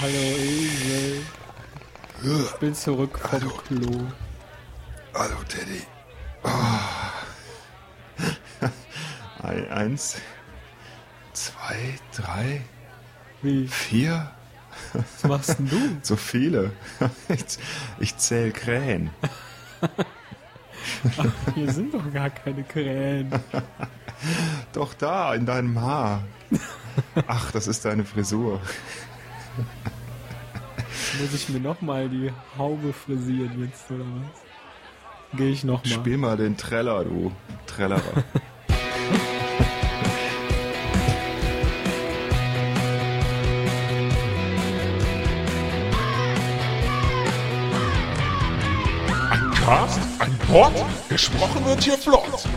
Hallo Esel. Ich bin zurück vom Hallo. Klo. Hallo Teddy. Oh. Ein- Eins, zwei, drei, Wie? vier. Was machst denn du? So viele. Ich, ich zähl Krähen. Hier sind doch gar keine Krähen. Doch da, in deinem Haar. Ach, das ist deine Frisur. Muss ich mir nochmal die Haube frisieren jetzt, oder was? Gehe ich nochmal. Spiel mal den Treller, du Trellerer. Ein Cast, ein Pod, gesprochen wird hier flott.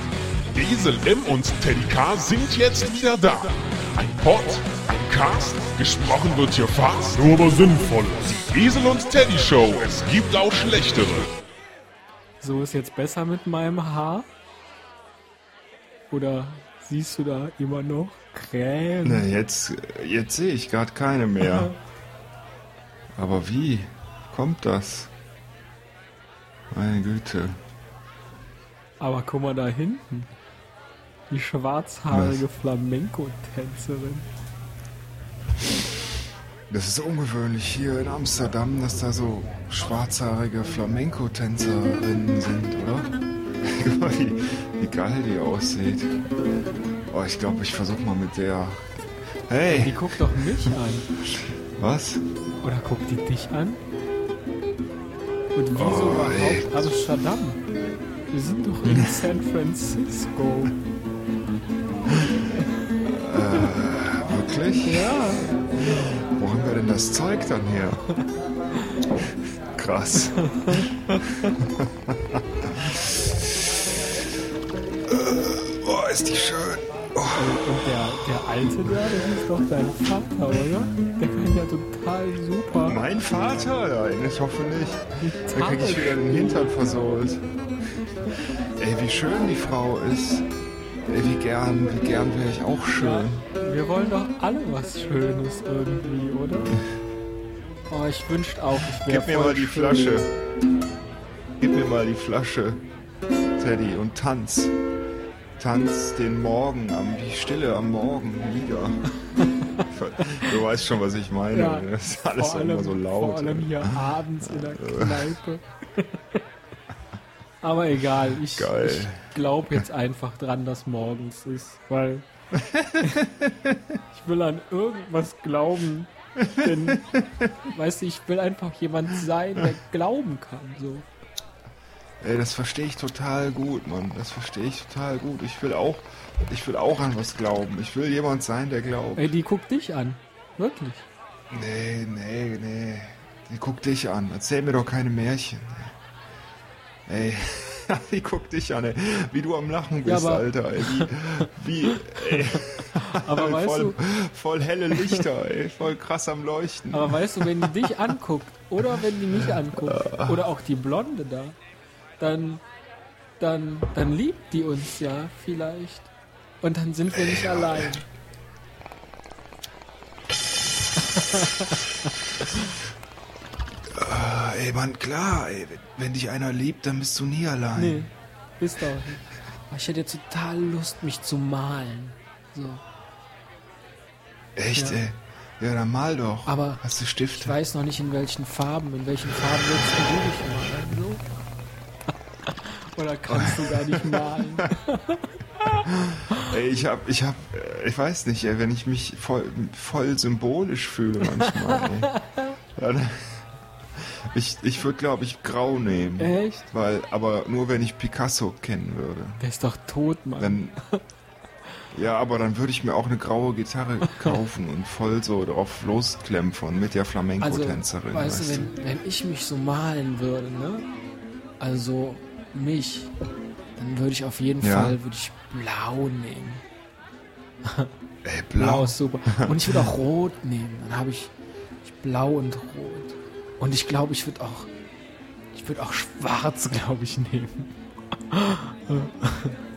Esel M und Teddy K sind jetzt wieder da. Ein ein Cast, gesprochen wird hier fast, nur aber sinnvoll. Die Esel und Teddy Show, es gibt auch schlechtere. So ist jetzt besser mit meinem Haar? Oder siehst du da immer noch Krähen? Na, jetzt, jetzt sehe ich gerade keine mehr. Aber wie kommt das? Meine Güte. Aber guck mal da hinten. Die schwarzhaarige Flamenco-Tänzerin. Das ist ungewöhnlich hier in Amsterdam, dass da so schwarzhaarige Flamenco-Tänzerinnen sind, oder? Guck mal, wie, wie geil die aussieht. Oh, ich glaube, ich versuche mal mit der. Die Hey, guckt doch mich an. was? Oder guckt die dich an? Und wieso Oh, überhaupt Amsterdam? Wir sind doch in San Francisco. Wirklich? Ja. Wo haben wir denn das Zeug dann her? Krass. Äh, Boah, ist die schön. Oh, Und der, der Alte da, das ist doch dein Vater, oder? Der kann ja total super. mein Vater? Nein, ich hoffe nicht. Da krieg ich wieder den Hintern versohlt. Ey, wie schön die Frau ist. Ey, wie gern, wie gern wäre ich auch Ja, schön. wir wollen doch alle was Schönes irgendwie, oder? Oh, ich wünschte auch, ich wäre Gib mir mal die schön. Flasche. Gib mir mal die Flasche, Teddy, und tanz. Tanz den Morgen, am, die Stille am Morgen wieder. Du weißt schon, was ich meine. Ja, das ist alles vor immer allem, so laut. Vor allem hier abends in der Kneipe. Aber egal, ich, ich glaube jetzt einfach dran, dass morgens ist, weil ich will an irgendwas glauben. Denn, weißt du, ich will einfach jemand sein, der glauben kann. So. Ey, das verstehe ich total gut, Mann. Das verstehe ich total gut. Ich will auch, ich will auch an was glauben. Ich will jemand sein, der glaubt. Ey, die guckt dich an. Wirklich. Nee, nee, nee. Die guckt dich an. Erzähl mir doch keine Märchen. Ey, die guckt dich an, ey. Wie du am Lachen Ja, bist, aber- Alter, ey. Wie, wie, ey. Aber weißt voll, du, voll helle Lichter, ey. Voll krass am Leuchten. aber weißt du, wenn die dich anguckt oder wenn die mich anguckt oder auch die Blonde da, dann, dann, dann liebt die uns ja vielleicht. Und dann sind wir nicht allein. Ey, Mann, klar, ey. Wenn, dich einer liebt, dann bist du nie allein. Nee, bist doch nicht. Aber Ich hätte total Lust, mich zu malen. So. Echt, Ja. ey. Ja, dann mal doch. Aber Hast du Ich Stifte? weiß noch nicht in welchen Farben. In welchen Farben willst du dich malen? So? Oder kannst du gar nicht malen? Ey, ich hab, ich hab, äh, ich weiß nicht, ey, wenn ich mich voll, voll symbolisch fühle manchmal, ey. Dann, ich, ich würde, glaube ich, grau nehmen. Echt? Weil, aber nur wenn ich Picasso kennen würde. Der ist doch tot, Mann. Dann, ja, aber dann würde ich mir auch eine graue Gitarre kaufen und voll so drauf losklemmpern mit der also, Flamenco-Tänzerin. weißt du, weißt du? wenn, wenn ich mich so malen würde, ne? Also mich, dann würde ich auf jeden Ja. Fall würde ich blau nehmen. Ey, Blau blau. ist super. Und ich würde auch rot nehmen. Dann habe ich, ich blau und rot. Und ich glaube, ich würde auch, ich würde auch schwarz, glaube ich, nehmen.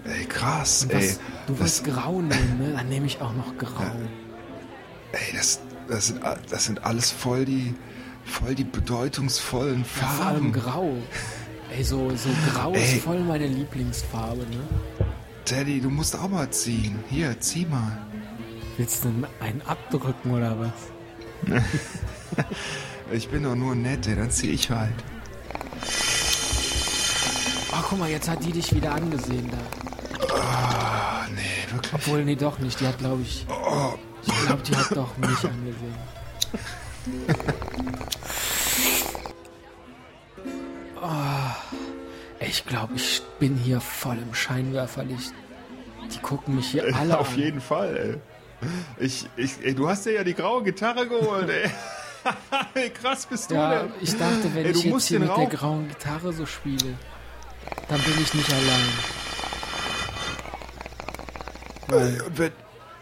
Ey, krass, Und ey. das, du das, wirst grau nehmen, ne? Dann nehme ich auch noch grau. ey, das, das sind, das sind alles voll die, voll die bedeutungsvollen Ja, vor allem Farben. grau. Ey, so, so grau Ey. ist voll meine Lieblingsfarbe, ne? Teddy, du musst auch mal ziehen. Hier, zieh mal. Willst du einen abdrücken oder was? Ich bin doch nur nett, ey, dann zieh ich halt. Oh, guck mal, jetzt hat die dich wieder angesehen da. Ah, nee, wirklich. Obwohl, nee, doch nicht. Die hat, glaube ich. Ich glaube, die hat doch mich angesehen. Oh, ich glaube, ich bin hier voll im Scheinwerferlicht. Die gucken mich hier alle Auf an. jeden Fall, ey. Ich, ich, ey, du hast dir ja die graue Gitarre geholt, ey. Wie krass bist du Ja, denn? ich dachte, wenn Ey, du ich jetzt hier mit der grauen Gitarre so spiele, dann bin ich nicht allein. Ey, Und wenn,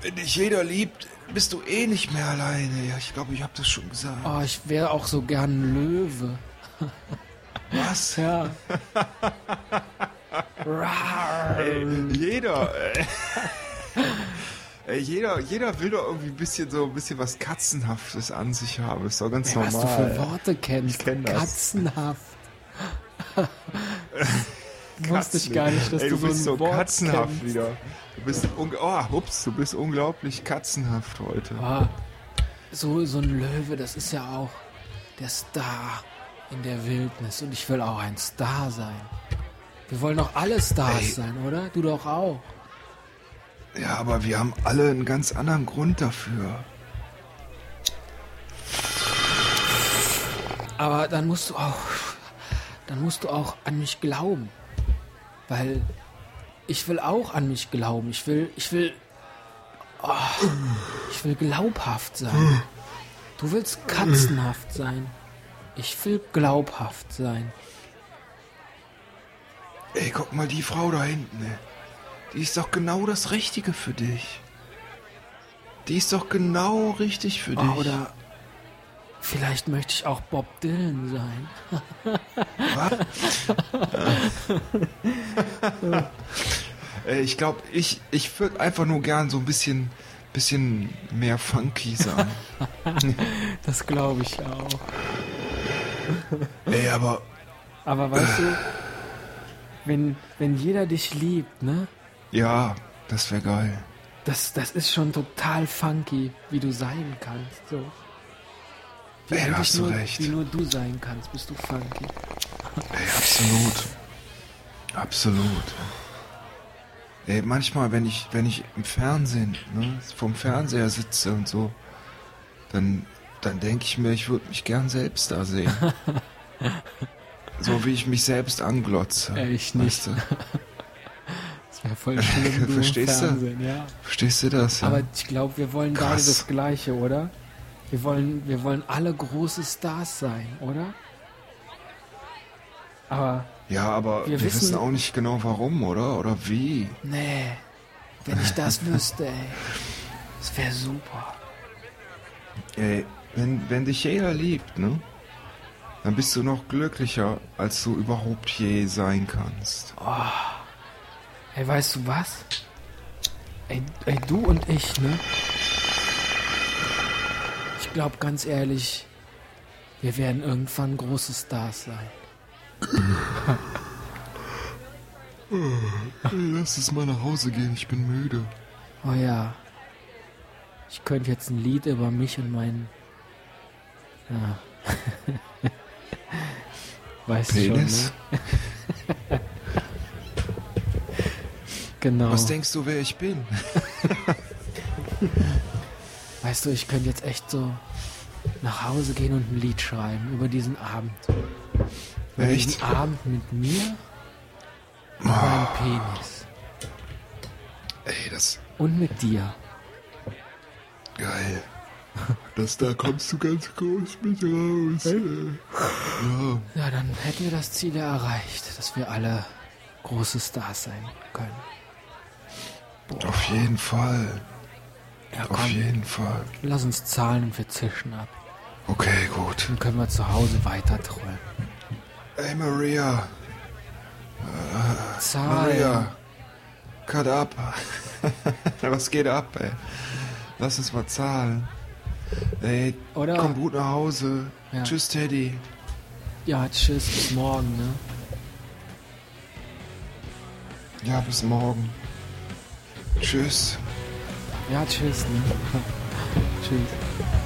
wenn dich jeder liebt, bist du eh nicht mehr alleine. Ja, ich glaube, ich habe das schon gesagt. Oh, ich wäre auch so gern Löwe. Was? Ja. Rar. Jeder, ey. Ey, jeder, jeder will doch irgendwie ein bisschen so ein bisschen was Katzenhaftes an sich haben. Ist doch ganz Ey, was du normal. für Worte kennst. Ich kenn das. Katzenhaft. Wusste ich Katzen. gar nicht, dass ey, du, du so bist ein so Wort katzenhaft kennst. wieder. Du bist, oh, ups, du bist unglaublich katzenhaft heute. Ah, so, so ein Löwe, das ist ja auch der Star in der Wildnis. Und ich will auch ein Star sein. Wir wollen doch alle Stars Ey. sein, oder? Du doch auch. Ja, aber wir haben alle einen ganz anderen Grund dafür. Aber dann musst du auch, dann musst du auch an mich glauben. Weil ich will auch an mich glauben. Ich will, ich will, oh, ich will glaubhaft sein. Du willst katzenhaft sein. Ich will glaubhaft sein. Ey, guck mal die Frau da hinten. Ey. Die ist doch genau das Richtige für dich. Die ist doch genau richtig für dich. Oder vielleicht möchte ich auch Bob Dylan sein. Ey, ich glaube, ich, ich würde einfach nur gern so ein bisschen, bisschen mehr funky sein. Das glaube ich auch. Ey, aber Aber weißt du, wenn, wenn jeder dich liebt, ne? Ja, das wäre geil. Das, das ist schon total funky, wie du sein kannst. So. Wie Ey, hast du nur, recht. Wie nur du sein kannst, bist du funky. Ey, absolut. Absolut. Ey, manchmal, wenn ich, wenn ich im Fernsehen, ne, vom Fernseher sitze und so, dann, dann denke ich mir, ich würde mich gern selbst da sehen. so wie ich mich selbst anglotze. Ey, ich nicht. Weißt du? Voll schlimm, Verstehst du? Ja. Verstehst du das? Ja? Aber ich glaube, wir wollen beide Krass. das Gleiche, oder? Wir wollen, wir wollen alle große Stars sein, oder? Aber ja, aber wir wir, wissen- wissen, auch nicht genau warum, oder? Oder wie. nee, wenn ich das wüsste, ey, das wäre super. Ey, wenn, wenn dich jeder liebt, ne? Dann bist du noch glücklicher, als du überhaupt je sein kannst. Ey, weißt du was? Ey, ey, du und ich, ne? Ich glaube ganz ehrlich, wir werden irgendwann große Stars sein. Lass es mal nach Hause gehen, ich bin müde. Oh ja. Ich könnte jetzt ein Lied über mich und meinen. Ja. weißt Penis? du schon, ne? Genau. Was denkst du, wer ich bin? Weißt du, ich könnte jetzt echt so nach Hause gehen und ein Lied schreiben über diesen Abend. Über Echt? diesen Abend mit mir und meinem Penis. Ey, das Und mit dir. geil. Das da kommst du ganz groß mit raus. Ja, Ja, dann hätten wir das Ziel ja erreicht, dass wir alle große Stars sein können. Auf jeden Fall. Ja, Auf jeden Fall. lass uns zahlen und wir zischen ab. Okay, gut. Dann können wir zu Hause weiter trollen. Ey, Maria. Zahlen. Maria. Cut up. Was geht ab, ey? Lass uns mal zahlen. Ey, Oder? komm gut nach Hause. Ja. Tschüss, Teddy. Ja, tschüss, bis morgen, ne? Ja, bis morgen. Tschüss. Ja, tschüss, ne? tschüss.